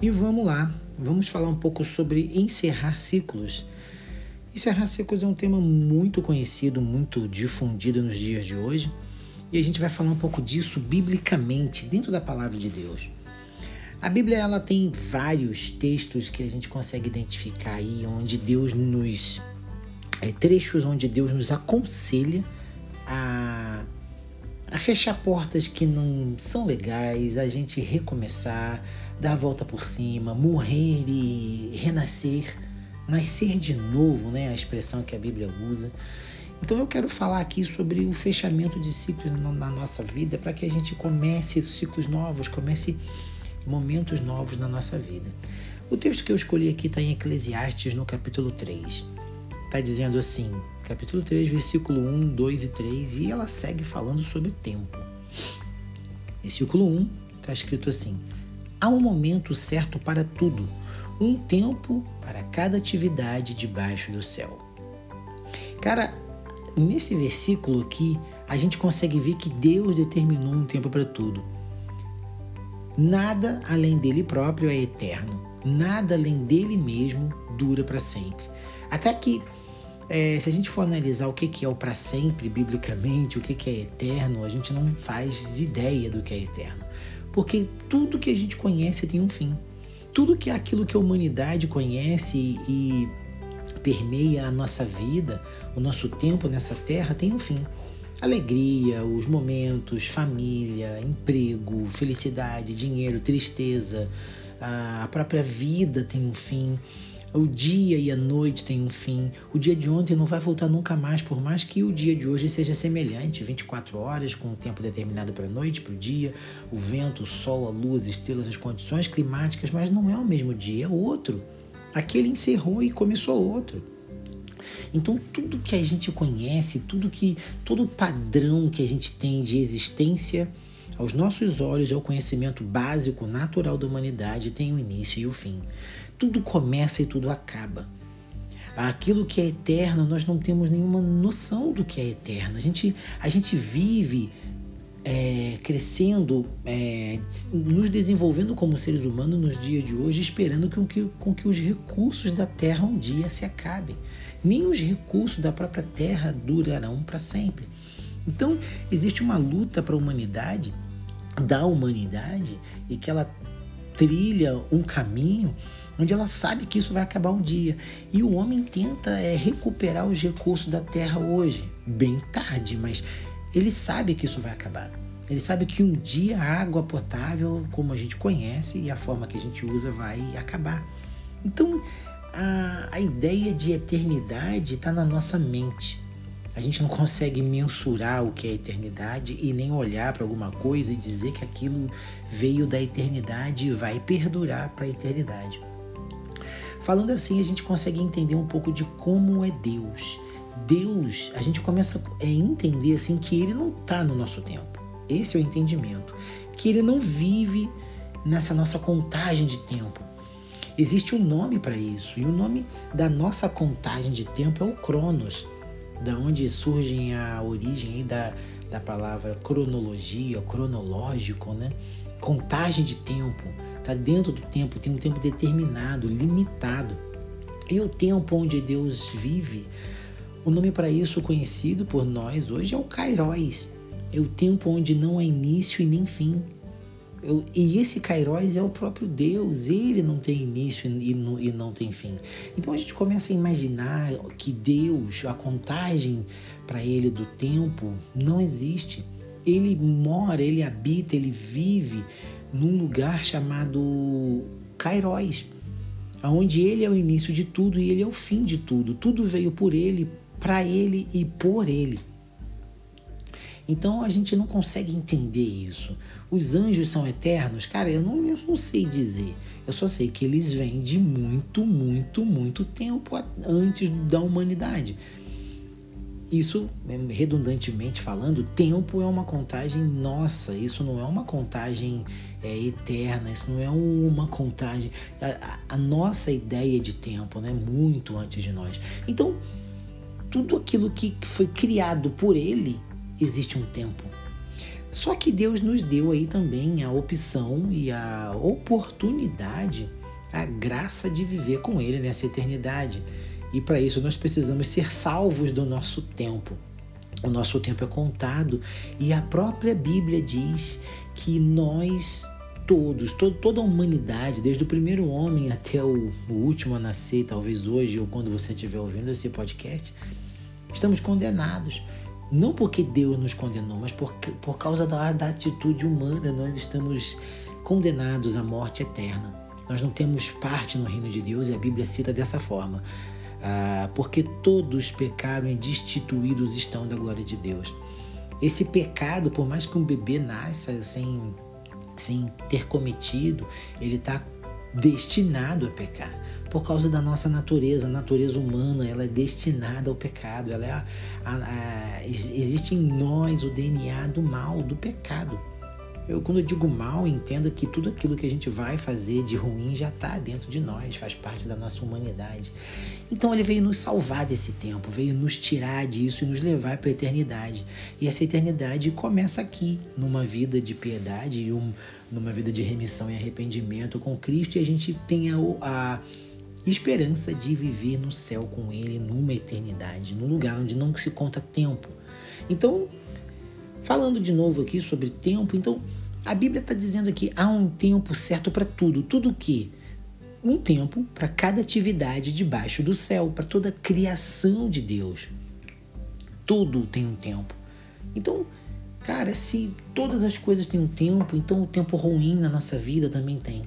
E vamos lá, vamos falar um pouco sobre encerrar ciclos. Encerrar ciclos é um tema muito conhecido, muito difundido nos dias de hoje, e a gente vai falar um pouco disso biblicamente, dentro da palavra de Deus. A Bíblia ela tem vários textos que a gente consegue identificar aí, onde Deus nos. É, trechos onde Deus nos aconselha a, a fechar portas que não são legais, a gente recomeçar, dar a volta por cima, morrer e renascer, nascer de novo, né? A expressão que a Bíblia usa. Então eu quero falar aqui sobre o fechamento de ciclos na nossa vida para que a gente comece ciclos novos, comece momentos novos na nossa vida. O texto que eu escolhi aqui está em Eclesiastes, no capítulo 3. Está dizendo assim, capítulo 3, versículo 1, 2 e 3, e ela segue falando sobre o tempo. Versículo 1 está escrito assim: Há um momento certo para tudo, um tempo para cada atividade debaixo do céu. Cara, nesse versículo aqui, a gente consegue ver que Deus determinou um tempo para tudo. Nada além dele próprio é eterno. Nada além dele mesmo dura para sempre. Até que, é, se a gente for analisar o que, que é o para sempre, biblicamente, o que, que é eterno, a gente não faz ideia do que é eterno. Porque tudo que a gente conhece tem um fim. Tudo que é aquilo que a humanidade conhece e permeia a nossa vida, o nosso tempo nessa terra tem um fim. Alegria, os momentos, família, emprego, felicidade, dinheiro, tristeza, a própria vida tem um fim. O dia e a noite têm um fim. O dia de ontem não vai voltar nunca mais, por mais que o dia de hoje seja semelhante 24 horas, com o tempo determinado para a noite, para o dia, o vento, o sol, a luz, as estrelas, as condições climáticas, mas não é o mesmo dia, é outro. Aquele encerrou e começou outro. Então tudo que a gente conhece, tudo que todo padrão que a gente tem de existência aos nossos olhos é o conhecimento básico, natural da humanidade, tem o início e o fim tudo começa e tudo acaba. Aquilo que é eterno, nós não temos nenhuma noção do que é eterno. A gente, a gente vive é, crescendo, é, nos desenvolvendo como seres humanos nos dias de hoje, esperando com que, com que os recursos da Terra um dia se acabem. Nem os recursos da própria Terra durarão para sempre. Então, existe uma luta para a humanidade, da humanidade, e que ela trilha um caminho onde ela sabe que isso vai acabar um dia. E o homem tenta é, recuperar os recursos da terra hoje, bem tarde, mas ele sabe que isso vai acabar. Ele sabe que um dia a água potável, como a gente conhece e a forma que a gente usa, vai acabar. Então, a, a ideia de eternidade está na nossa mente. A gente não consegue mensurar o que é eternidade e nem olhar para alguma coisa e dizer que aquilo veio da eternidade e vai perdurar para a eternidade. Falando assim, a gente consegue entender um pouco de como é Deus. Deus, a gente começa a entender assim que ele não está no nosso tempo. Esse é o entendimento. Que ele não vive nessa nossa contagem de tempo. Existe um nome para isso, e o nome da nossa contagem de tempo é o Cronos, da onde surge a origem da, da palavra cronologia, cronológico, né? Contagem de tempo está dentro do tempo, tem um tempo determinado, limitado. E o tempo onde Deus vive, o nome para isso conhecido por nós hoje é o Kairos. É o tempo onde não há início e nem fim. Eu, e esse Kairos é o próprio Deus, ele não tem início e, e, e não tem fim. Então a gente começa a imaginar que Deus, a contagem para ele do tempo não existe. Ele mora, ele habita, ele vive num lugar chamado Cairóis, onde ele é o início de tudo e ele é o fim de tudo. Tudo veio por ele, para ele e por ele. Então a gente não consegue entender isso. Os anjos são eternos? Cara, eu não, eu não sei dizer. Eu só sei que eles vêm de muito, muito, muito tempo antes da humanidade. Isso, redundantemente falando, tempo é uma contagem nossa, isso não é uma contagem é, eterna, isso não é uma contagem. A, a, nossa ideia de tempo, né? Muito antes de nós. Então, tudo aquilo que foi criado por ele existe um tempo. Só que Deus nos deu aí também a opção e a oportunidade, a graça de viver com Ele nessa eternidade. E para isso nós precisamos ser salvos do nosso tempo. O nosso tempo é contado e a própria Bíblia diz que nós todos, todo, toda a humanidade, desde o primeiro homem até o, o último a nascer, talvez hoje ou quando você estiver ouvindo esse podcast, estamos condenados. Não porque Deus nos condenou, mas por, por causa da, da atitude humana, nós estamos condenados à morte eterna. Nós não temos parte no reino de Deus e a Bíblia cita dessa forma. Ah, porque todos pecaram e destituídos estão da glória de Deus. Esse pecado, por mais que um bebê nasça sem, sem ter cometido, ele está destinado a pecar por causa da nossa natureza, a natureza humana, ela é destinada ao pecado, ela é a, a, a, existe em nós o DNA do mal, do pecado. Eu, quando eu digo mal, entenda que tudo aquilo que a gente vai fazer de ruim já está dentro de nós, faz parte da nossa humanidade. Então ele veio nos salvar desse tempo, veio nos tirar disso e nos levar para a eternidade. E essa eternidade começa aqui, numa vida de piedade e um, numa vida de remissão e arrependimento com Cristo, e a gente tem a, a esperança de viver no céu com Ele numa eternidade, num lugar onde não se conta tempo. Então, falando de novo aqui sobre tempo, então a Bíblia está dizendo que há um tempo certo para tudo. Tudo o que? Um tempo para cada atividade debaixo do céu, para toda a criação de Deus. Tudo tem um tempo. Então, cara, se todas as coisas têm um tempo, então o tempo ruim na nossa vida também tem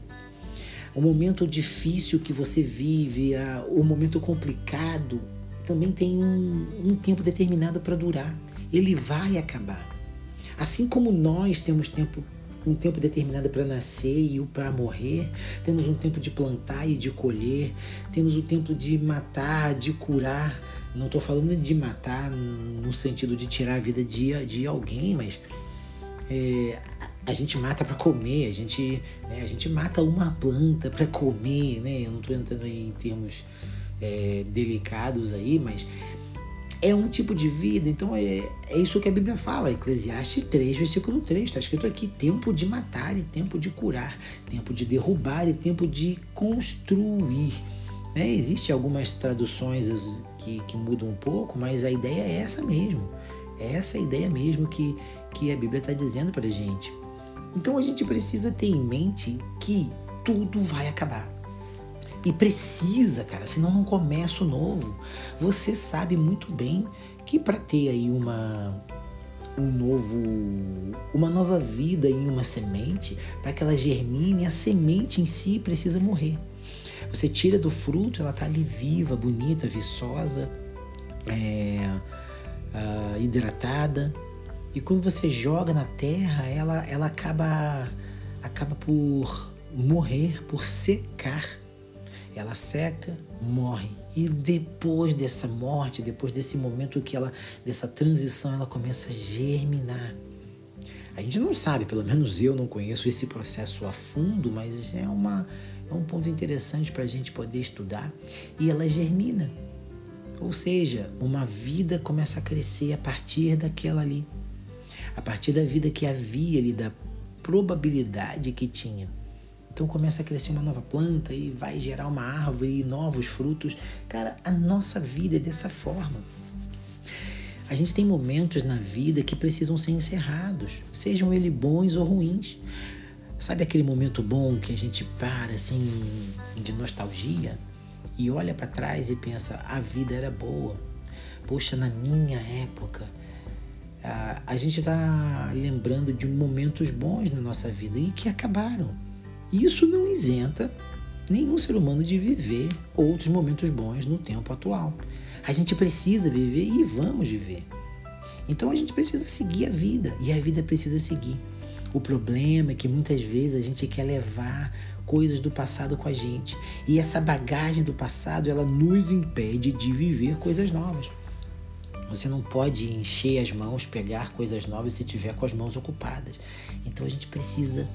o momento difícil que você vive, o momento complicado, também tem um, um tempo determinado para durar. Ele vai acabar. Assim como nós temos tempo um tempo determinado para nascer e o para morrer, temos um tempo de plantar e de colher, temos o tempo de matar, de curar. Não estou falando de matar no sentido de tirar a vida de, de alguém, mas é, a gente mata para comer, a gente, né, a gente mata uma planta para comer, né? Eu não estou entrando em termos é, delicados aí, mas é um tipo de vida, então é, é isso que a Bíblia fala, Eclesiastes 3, versículo 3, está escrito aqui: tempo de matar e tempo de curar, tempo de derrubar e tempo de construir. Né? Existem algumas traduções que, que mudam um pouco, mas a ideia é essa mesmo. É essa ideia mesmo que, que a Bíblia está dizendo para gente. Então a gente precisa ter em mente que tudo vai acabar. E precisa, cara, senão não começa o novo. Você sabe muito bem que para ter aí uma um novo uma nova vida em uma semente, para que ela germine, a semente em si precisa morrer. Você tira do fruto, ela tá ali viva, bonita, viçosa, é, uh, hidratada, e quando você joga na terra, ela, ela acaba, acaba por morrer, por secar. Ela seca, morre. E depois dessa morte, depois desse momento que ela, dessa transição, ela começa a germinar. A gente não sabe, pelo menos eu não conheço esse processo a fundo, mas é, uma, é um ponto interessante para a gente poder estudar. E ela germina. Ou seja, uma vida começa a crescer a partir daquela ali a partir da vida que havia ali, da probabilidade que tinha. Então começa a crescer uma nova planta e vai gerar uma árvore e novos frutos. Cara, a nossa vida é dessa forma. A gente tem momentos na vida que precisam ser encerrados, sejam eles bons ou ruins. Sabe aquele momento bom que a gente para assim de nostalgia e olha para trás e pensa: a vida era boa. Poxa, na minha época a, a gente está lembrando de momentos bons na nossa vida e que acabaram. Isso não isenta nenhum ser humano de viver outros momentos bons no tempo atual. A gente precisa viver e vamos viver. Então a gente precisa seguir a vida e a vida precisa seguir. O problema é que muitas vezes a gente quer levar coisas do passado com a gente e essa bagagem do passado ela nos impede de viver coisas novas. Você não pode encher as mãos, pegar coisas novas se tiver com as mãos ocupadas. Então a gente precisa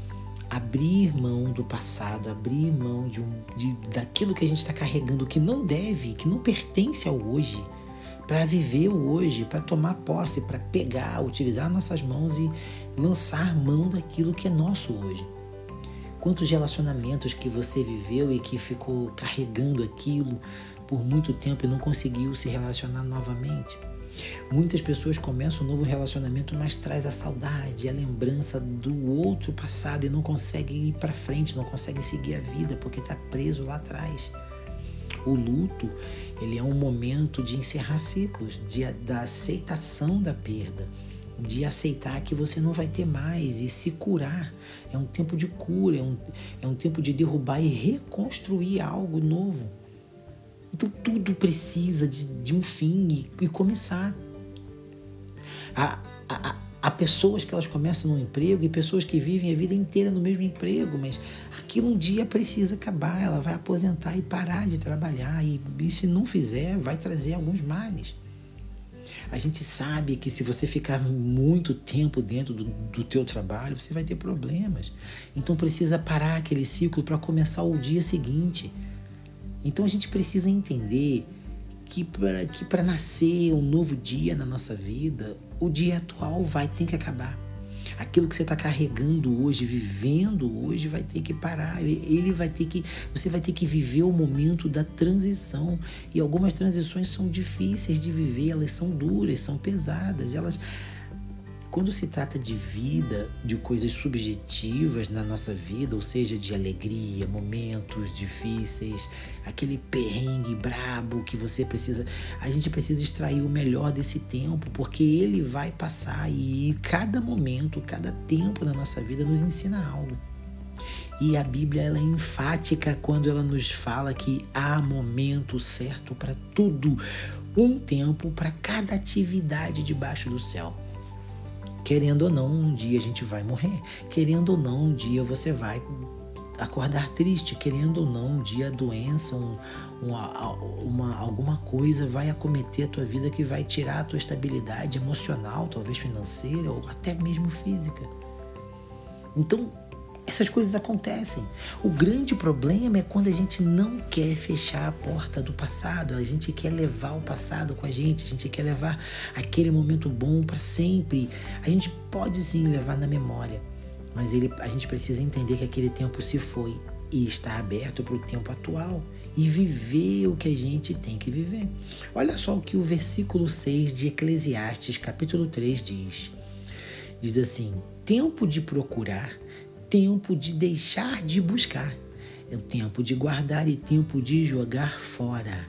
abrir mão do passado, abrir mão de um, de, daquilo que a gente está carregando que não deve, que não pertence ao hoje, para viver o hoje, para tomar posse, para pegar, utilizar nossas mãos e lançar mão daquilo que é nosso hoje. Quantos relacionamentos que você viveu e que ficou carregando aquilo por muito tempo e não conseguiu se relacionar novamente? Muitas pessoas começam um novo relacionamento, mas traz a saudade, a lembrança do outro passado e não consegue ir para frente, não consegue seguir a vida porque está preso lá atrás. O luto, ele é um momento de encerrar ciclos, de, da aceitação da perda, de aceitar que você não vai ter mais e se curar. É um tempo de cura, é um, é um tempo de derrubar e reconstruir algo novo. Então tudo precisa de, de um fim e, e começar. Há, há, há pessoas que elas começam no emprego e pessoas que vivem a vida inteira no mesmo emprego, mas aquilo um dia precisa acabar, ela vai aposentar e parar de trabalhar, e, e se não fizer, vai trazer alguns males. A gente sabe que se você ficar muito tempo dentro do, do teu trabalho, você vai ter problemas. Então precisa parar aquele ciclo para começar o dia seguinte. Então a gente precisa entender que para que nascer um novo dia na nossa vida, o dia atual vai ter que acabar. Aquilo que você está carregando hoje, vivendo hoje, vai ter que parar. Ele, ele vai ter que. Você vai ter que viver o momento da transição. E algumas transições são difíceis de viver, elas são duras, são pesadas, elas quando se trata de vida, de coisas subjetivas na nossa vida, ou seja, de alegria, momentos difíceis, aquele perrengue brabo que você precisa, a gente precisa extrair o melhor desse tempo, porque ele vai passar e cada momento, cada tempo na nossa vida nos ensina algo. E a Bíblia ela é enfática quando ela nos fala que há momento certo para tudo, um tempo para cada atividade debaixo do céu. Querendo ou não, um dia a gente vai morrer. Querendo ou não, um dia você vai acordar triste. Querendo ou não, um dia doença, um, uma, uma, alguma coisa vai acometer a tua vida que vai tirar a tua estabilidade emocional, talvez financeira ou até mesmo física. Então, essas coisas acontecem. O grande problema é quando a gente não quer fechar a porta do passado, a gente quer levar o passado com a gente, a gente quer levar aquele momento bom para sempre. A gente pode sim levar na memória, mas ele, a gente precisa entender que aquele tempo se foi e está aberto para o tempo atual e viver o que a gente tem que viver. Olha só o que o versículo 6 de Eclesiastes, capítulo 3 diz. Diz assim: Tempo de procurar tempo de deixar de buscar, é o tempo de guardar e tempo de jogar fora.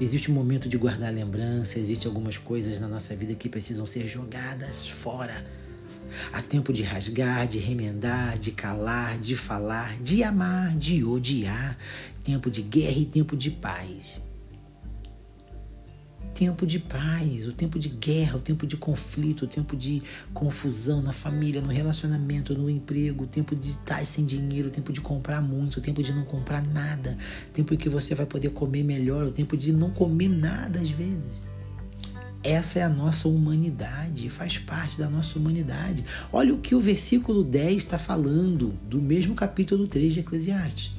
Existe um momento de guardar lembrança, existe algumas coisas na nossa vida que precisam ser jogadas fora. Há tempo de rasgar, de remendar, de calar, de falar, de amar, de odiar, tempo de guerra e tempo de paz tempo de paz, o tempo de guerra, o tempo de conflito, o tempo de confusão na família, no relacionamento, no emprego, o tempo de estar sem dinheiro, o tempo de comprar muito, o tempo de não comprar nada, o tempo em que você vai poder comer melhor, o tempo de não comer nada às vezes. Essa é a nossa humanidade, faz parte da nossa humanidade. Olha o que o versículo 10 está falando, do mesmo capítulo 3 de Eclesiastes.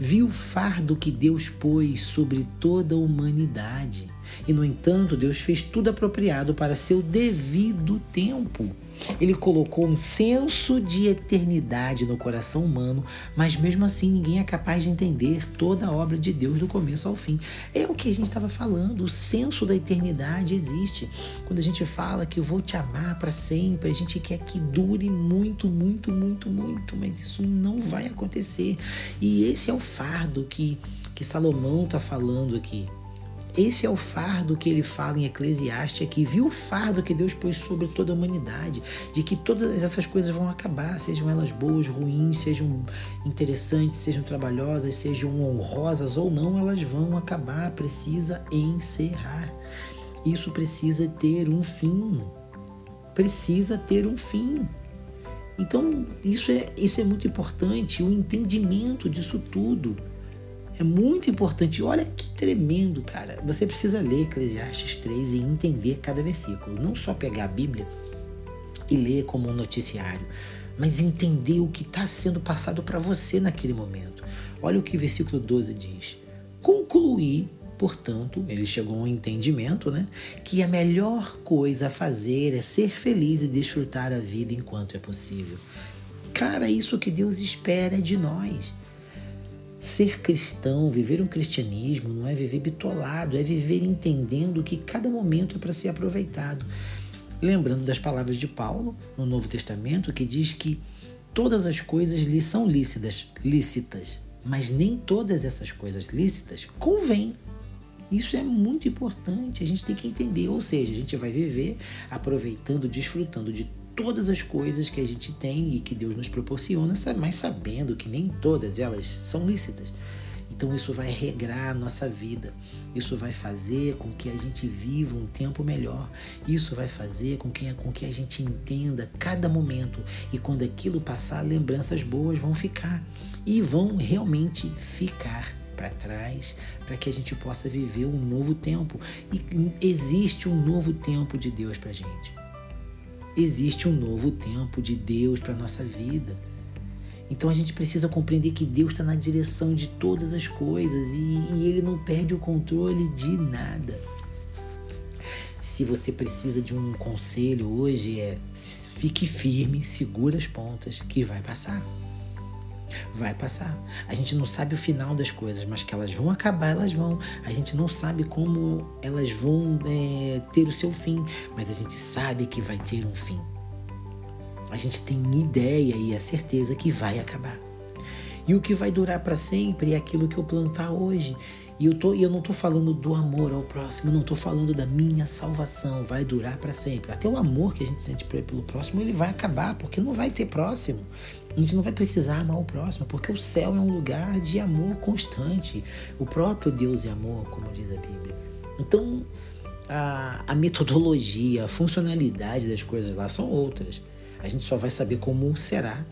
Viu o fardo que Deus pôs sobre toda a humanidade e, no entanto, Deus fez tudo apropriado para seu devido tempo. Ele colocou um senso de eternidade no coração humano, mas mesmo assim ninguém é capaz de entender toda a obra de Deus do começo ao fim. É o que a gente estava falando, o senso da eternidade existe. Quando a gente fala que eu vou te amar para sempre, a gente quer que dure muito, muito, muito, muito, mas isso não vai acontecer. E esse é o fardo que, que Salomão está falando aqui. Esse é o fardo que ele fala em Eclesiastes aqui. Viu o fardo que Deus pôs sobre toda a humanidade, de que todas essas coisas vão acabar, sejam elas boas, ruins, sejam interessantes, sejam trabalhosas, sejam honrosas ou não, elas vão acabar, precisa encerrar. Isso precisa ter um fim. Precisa ter um fim. Então, isso é, isso é muito importante, o entendimento disso tudo. É muito importante. Olha que tremendo, cara. Você precisa ler Eclesiastes 3 e entender cada versículo. Não só pegar a Bíblia e ler como um noticiário, mas entender o que está sendo passado para você naquele momento. Olha o que o versículo 12 diz. Concluí, Portanto, ele chegou a um entendimento, né? Que a melhor coisa a fazer é ser feliz e desfrutar a vida enquanto é possível. Cara, isso que Deus espera de nós. Ser cristão, viver um cristianismo, não é viver bitolado, é viver entendendo que cada momento é para ser aproveitado. Lembrando das palavras de Paulo no Novo Testamento, que diz que todas as coisas lhe são lícitas, lícitas, mas nem todas essas coisas lícitas convêm. Isso é muito importante, a gente tem que entender. Ou seja, a gente vai viver aproveitando, desfrutando de todas as coisas que a gente tem e que Deus nos proporciona, mas sabendo que nem todas elas são lícitas. Então isso vai regrar a nossa vida. Isso vai fazer com que a gente viva um tempo melhor. Isso vai fazer com que, com que a gente entenda cada momento. E quando aquilo passar, lembranças boas vão ficar. E vão realmente ficar para trás para que a gente possa viver um novo tempo. E existe um novo tempo de Deus para gente. Existe um novo tempo de Deus para nossa vida. Então a gente precisa compreender que Deus está na direção de todas as coisas e, e Ele não perde o controle de nada. Se você precisa de um conselho hoje, é fique firme, segura as pontas, que vai passar. Vai passar. A gente não sabe o final das coisas, mas que elas vão acabar, elas vão. A gente não sabe como elas vão é, ter o seu fim, mas a gente sabe que vai ter um fim a gente tem ideia e a certeza que vai acabar. E o que vai durar para sempre é aquilo que eu plantar hoje. E eu, tô, eu não estou falando do amor ao próximo, não estou falando da minha salvação, vai durar para sempre. Até o amor que a gente sente pelo próximo, ele vai acabar, porque não vai ter próximo. A gente não vai precisar amar o próximo, porque o céu é um lugar de amor constante. O próprio Deus é amor, como diz a Bíblia. Então, a, a metodologia, a funcionalidade das coisas lá são outras. A gente só vai saber como será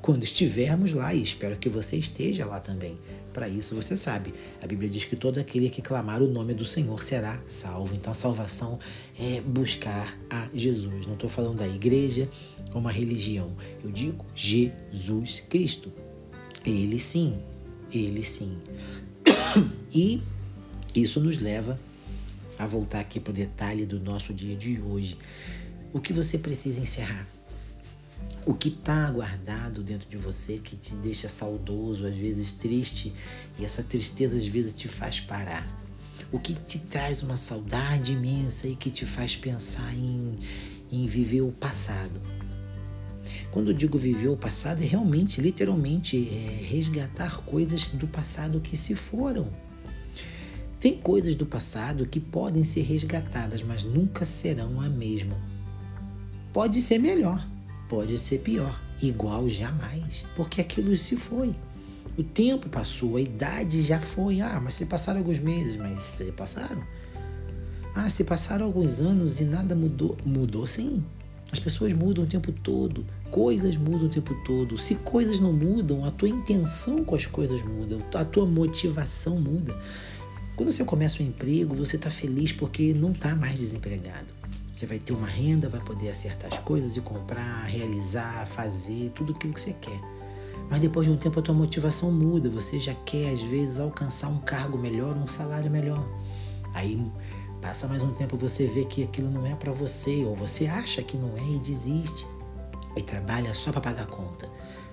quando estivermos lá e espero que você esteja lá também. Para isso, você sabe, a Bíblia diz que todo aquele que clamar o nome do Senhor será salvo. Então, a salvação é buscar a Jesus. Não estou falando da igreja ou uma religião. Eu digo Jesus Cristo. Ele sim, ele sim. E isso nos leva a voltar aqui para o detalhe do nosso dia de hoje. O que você precisa encerrar? O que está guardado dentro de você que te deixa saudoso, às vezes triste, e essa tristeza às vezes te faz parar. O que te traz uma saudade imensa e que te faz pensar em, em viver o passado. Quando eu digo viver o passado, é realmente, literalmente, é resgatar coisas do passado que se foram. Tem coisas do passado que podem ser resgatadas, mas nunca serão a mesma. Pode ser melhor, pode ser pior. Igual jamais, porque aquilo se foi. O tempo passou, a idade já foi. Ah, mas se passaram alguns meses, mas se passaram. Ah, se passaram alguns anos e nada mudou. Mudou sim. As pessoas mudam o tempo todo, coisas mudam o tempo todo. Se coisas não mudam, a tua intenção com as coisas muda, a tua motivação muda. Quando você começa um emprego, você está feliz porque não está mais desempregado. Você vai ter uma renda, vai poder acertar as coisas e comprar, realizar, fazer tudo aquilo que você quer. Mas depois de um tempo a tua motivação muda, você já quer às vezes alcançar um cargo melhor, um salário melhor. Aí passa mais um tempo você vê que aquilo não é para você ou você acha que não é e desiste e trabalha só para pagar a conta.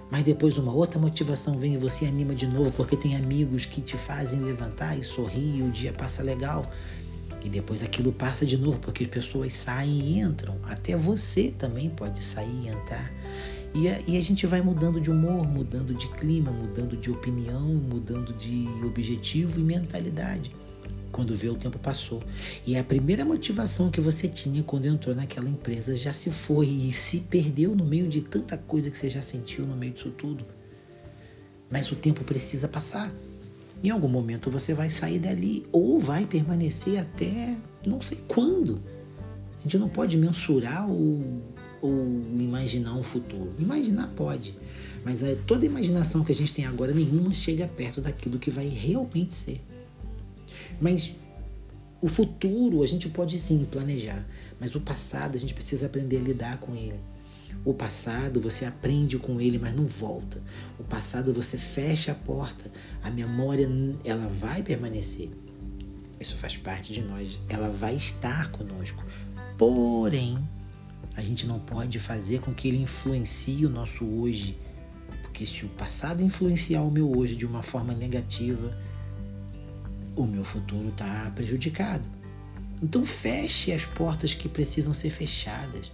Mas depois uma outra motivação vem e você anima de novo porque tem amigos que te fazem levantar e sorrir e o dia passa legal. E depois aquilo passa de novo, porque as pessoas saem e entram. Até você também pode sair e entrar. E a, e a gente vai mudando de humor, mudando de clima, mudando de opinião, mudando de objetivo e mentalidade. Quando vê o tempo passou. E a primeira motivação que você tinha quando entrou naquela empresa já se foi e se perdeu no meio de tanta coisa que você já sentiu no meio disso tudo. Mas o tempo precisa passar. Em algum momento você vai sair dali ou vai permanecer até não sei quando. A gente não pode mensurar ou, ou imaginar um futuro. Imaginar pode, mas é, toda imaginação que a gente tem agora, nenhuma chega perto daquilo que vai realmente ser. Mas o futuro a gente pode sim planejar, mas o passado a gente precisa aprender a lidar com ele. O passado você aprende com ele, mas não volta. O passado você fecha a porta. A memória ela vai permanecer. Isso faz parte de nós. Ela vai estar conosco. Porém, a gente não pode fazer com que ele influencie o nosso hoje. Porque se o passado influenciar o meu hoje de uma forma negativa, o meu futuro está prejudicado. Então feche as portas que precisam ser fechadas.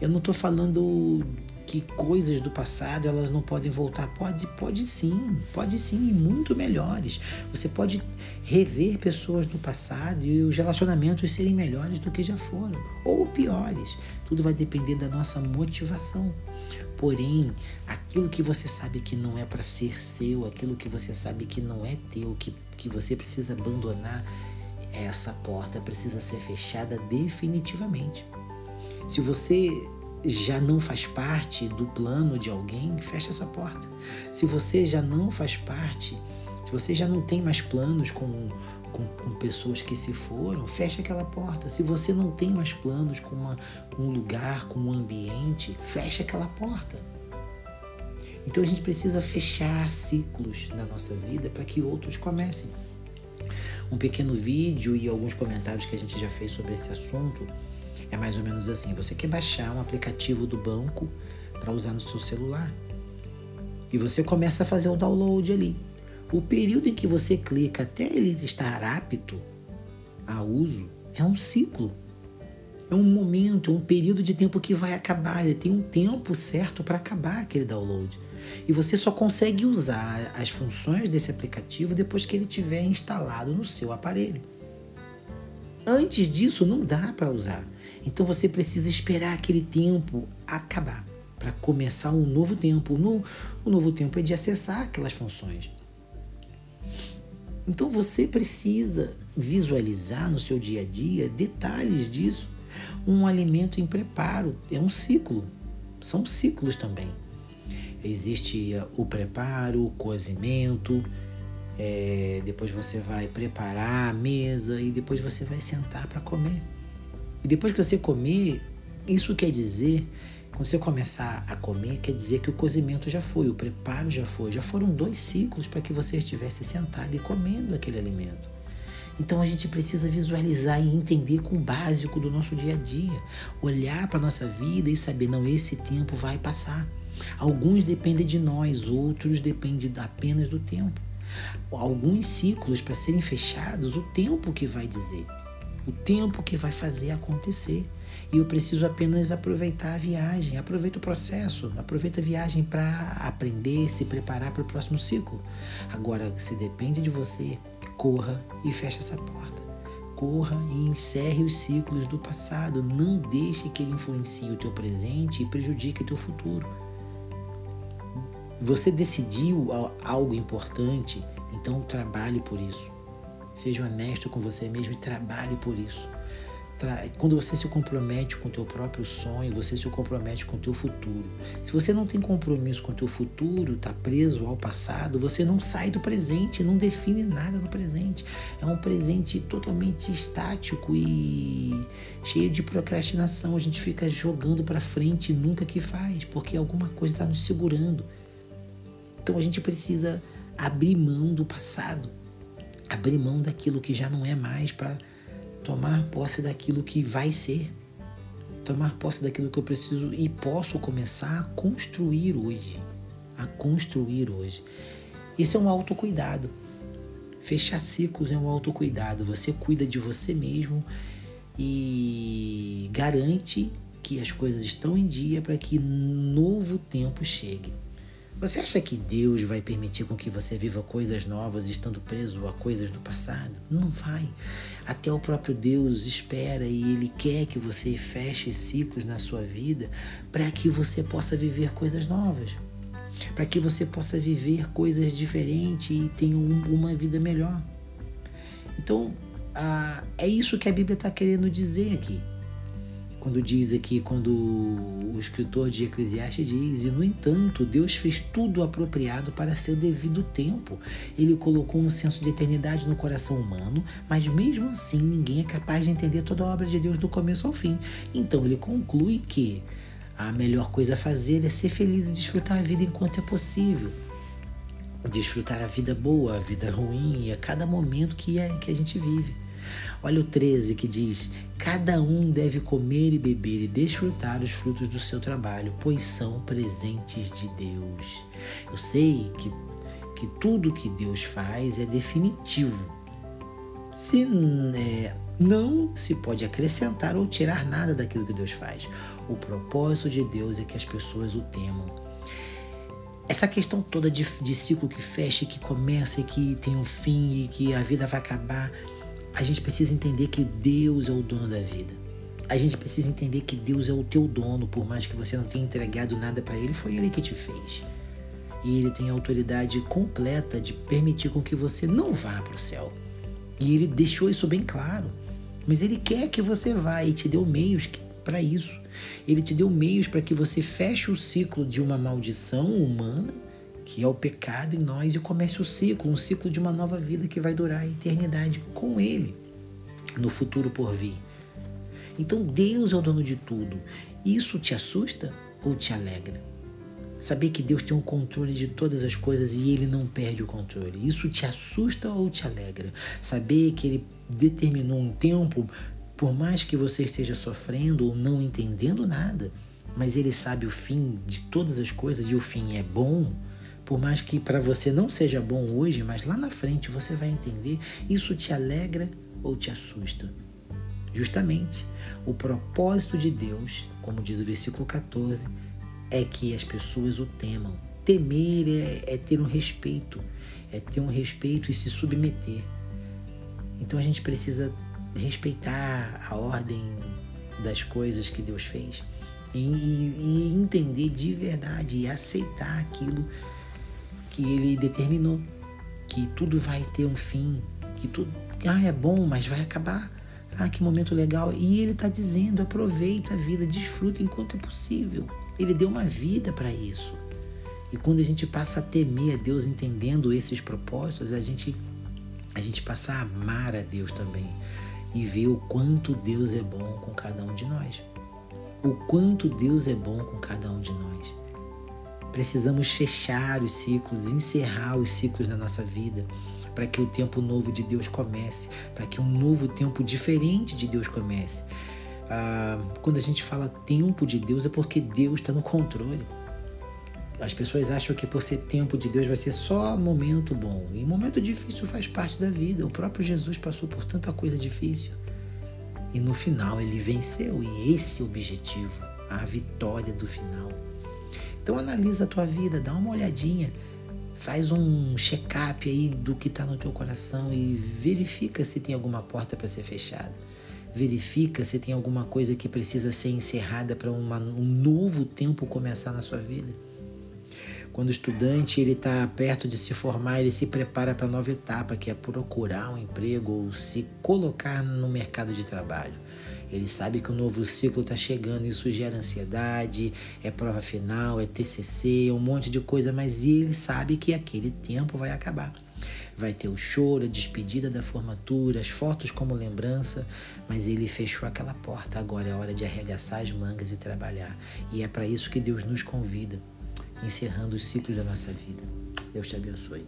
Eu não estou falando que coisas do passado elas não podem voltar. Pode, pode sim, pode sim, e muito melhores. Você pode rever pessoas do passado e os relacionamentos serem melhores do que já foram, ou piores. Tudo vai depender da nossa motivação. Porém, aquilo que você sabe que não é para ser seu, aquilo que você sabe que não é teu, que, que você precisa abandonar, essa porta precisa ser fechada definitivamente. Se você já não faz parte do plano de alguém, fecha essa porta. Se você já não faz parte, se você já não tem mais planos com, com, com pessoas que se foram, fecha aquela porta. Se você não tem mais planos com, uma, com um lugar, com um ambiente, fecha aquela porta. Então a gente precisa fechar ciclos na nossa vida para que outros comecem. Um pequeno vídeo e alguns comentários que a gente já fez sobre esse assunto é mais ou menos assim: você quer baixar um aplicativo do banco para usar no seu celular e você começa a fazer o download ali. O período em que você clica até ele estar apto a uso é um ciclo. É um momento, um período de tempo que vai acabar. Ele tem um tempo certo para acabar aquele download. E você só consegue usar as funções desse aplicativo depois que ele tiver instalado no seu aparelho. Antes disso, não dá para usar. Então você precisa esperar aquele tempo acabar para começar um novo tempo. O novo tempo é de acessar aquelas funções. Então você precisa visualizar no seu dia a dia detalhes disso. Um alimento em preparo é um ciclo, são ciclos também. Existe o preparo, o cozimento, é, depois você vai preparar a mesa e depois você vai sentar para comer. Depois que você comer, isso quer dizer, quando você começar a comer, quer dizer que o cozimento já foi, o preparo já foi. Já foram dois ciclos para que você estivesse sentado e comendo aquele alimento. Então a gente precisa visualizar e entender com o básico do nosso dia a dia, olhar para a nossa vida e saber, não, esse tempo vai passar. Alguns dependem de nós, outros dependem apenas do tempo. Alguns ciclos para serem fechados, o tempo que vai dizer o tempo que vai fazer acontecer. E eu preciso apenas aproveitar a viagem, aproveita o processo, aproveita a viagem para aprender, se preparar para o próximo ciclo. Agora, se depende de você, corra e feche essa porta. Corra e encerre os ciclos do passado. Não deixe que ele influencie o teu presente e prejudique o teu futuro. Você decidiu algo importante, então trabalhe por isso. Seja honesto com você mesmo e trabalhe por isso. Quando você se compromete com o teu próprio sonho, você se compromete com o teu futuro. Se você não tem compromisso com o teu futuro, está preso ao passado, você não sai do presente, não define nada no presente. É um presente totalmente estático e cheio de procrastinação. A gente fica jogando para frente e nunca que faz, porque alguma coisa está nos segurando. Então a gente precisa abrir mão do passado abrir mão daquilo que já não é mais para tomar posse daquilo que vai ser, tomar posse daquilo que eu preciso e posso começar a construir hoje, a construir hoje. Isso é um autocuidado. Fechar ciclos é um autocuidado. Você cuida de você mesmo e garante que as coisas estão em dia para que novo tempo chegue. Você acha que Deus vai permitir com que você viva coisas novas estando preso a coisas do passado? Não vai. Até o próprio Deus espera e Ele quer que você feche ciclos na sua vida para que você possa viver coisas novas. Para que você possa viver coisas diferentes e tenha uma vida melhor. Então, ah, é isso que a Bíblia está querendo dizer aqui quando diz aqui, quando o escritor de Eclesiastes diz, e no entanto, Deus fez tudo apropriado para seu devido tempo. Ele colocou um senso de eternidade no coração humano, mas mesmo assim ninguém é capaz de entender toda a obra de Deus do começo ao fim. Então ele conclui que a melhor coisa a fazer é ser feliz e desfrutar a vida enquanto é possível. desfrutar a vida boa, a vida ruim e a cada momento que, é, que a gente vive. Olha o 13 que diz: Cada um deve comer e beber e desfrutar os frutos do seu trabalho, pois são presentes de Deus. Eu sei que, que tudo que Deus faz é definitivo. Se é, não se pode acrescentar ou tirar nada daquilo que Deus faz. O propósito de Deus é que as pessoas o temam essa questão toda de, de ciclo que fecha, que começa e que tem um fim e que a vida vai acabar, a gente precisa entender que Deus é o dono da vida. A gente precisa entender que Deus é o teu dono, por mais que você não tenha entregado nada para Ele, foi Ele que te fez. E Ele tem a autoridade completa de permitir com que você não vá para o céu. E Ele deixou isso bem claro. Mas Ele quer que você vá e te deu meios para isso. Ele te deu meios para que você feche o ciclo de uma maldição humana, que é o pecado em nós, e comece o ciclo, um ciclo de uma nova vida que vai durar a eternidade com Ele no futuro por vir. Então Deus é o dono de tudo. Isso te assusta ou te alegra? Saber que Deus tem o controle de todas as coisas e Ele não perde o controle. Isso te assusta ou te alegra? Saber que Ele determinou um tempo por mais que você esteja sofrendo ou não entendendo nada, mas ele sabe o fim de todas as coisas e o fim é bom, por mais que para você não seja bom hoje, mas lá na frente você vai entender, isso te alegra ou te assusta. Justamente, o propósito de Deus, como diz o versículo 14, é que as pessoas o temam. Temer é, é ter um respeito, é ter um respeito e se submeter. Então a gente precisa respeitar a ordem das coisas que Deus fez e, e, entender de verdade e aceitar aquilo que Ele determinou, que tudo vai ter um fim, que tudo ah é bom, mas vai acabar. Ah, que momento legal! E Ele está dizendo: aproveita a vida, desfruta enquanto é possível. Ele deu uma vida para isso. E quando a gente passa a temer a Deus entendendo esses propósitos, a gente a gente passa a amar a Deus também e ver o quanto Deus é bom com cada um de nós. O quanto Deus é bom com cada um de nós. Precisamos fechar os ciclos, encerrar os ciclos na nossa vida, para que o tempo novo de Deus comece, para que um novo tempo diferente de Deus comece. Ah, quando a gente fala tempo de Deus, é porque Deus está no controle. As pessoas acham que por ser tempo de Deus vai ser só momento bom. E momento difícil faz parte da vida. O próprio Jesus passou por tanta coisa difícil. E no final ele venceu. E esse é o objetivo, a vitória do final. Então analisa a tua vida, dá uma olhadinha, faz um check-up aí do que está no teu coração e verifica se tem alguma porta para ser fechada. Verifica se tem alguma coisa que precisa ser encerrada para um novo tempo começar na sua vida. Quando o estudante ele está perto de se formar, ele se prepara para a nova etapa, que é procurar um emprego ou se colocar no mercado de trabalho. Ele sabe que o novo ciclo está chegando, isso gera ansiedade, é prova final, é TCC, um monte de coisa, mas ele sabe que aquele tempo vai acabar. Vai ter o choro, a despedida da formatura, as fotos como lembrança, mas ele fechou aquela porta. Agora é hora de arregaçar as mangas e trabalhar. E é para isso que Deus nos convida encerrando os ciclos da nossa vida. Deus te abençoe.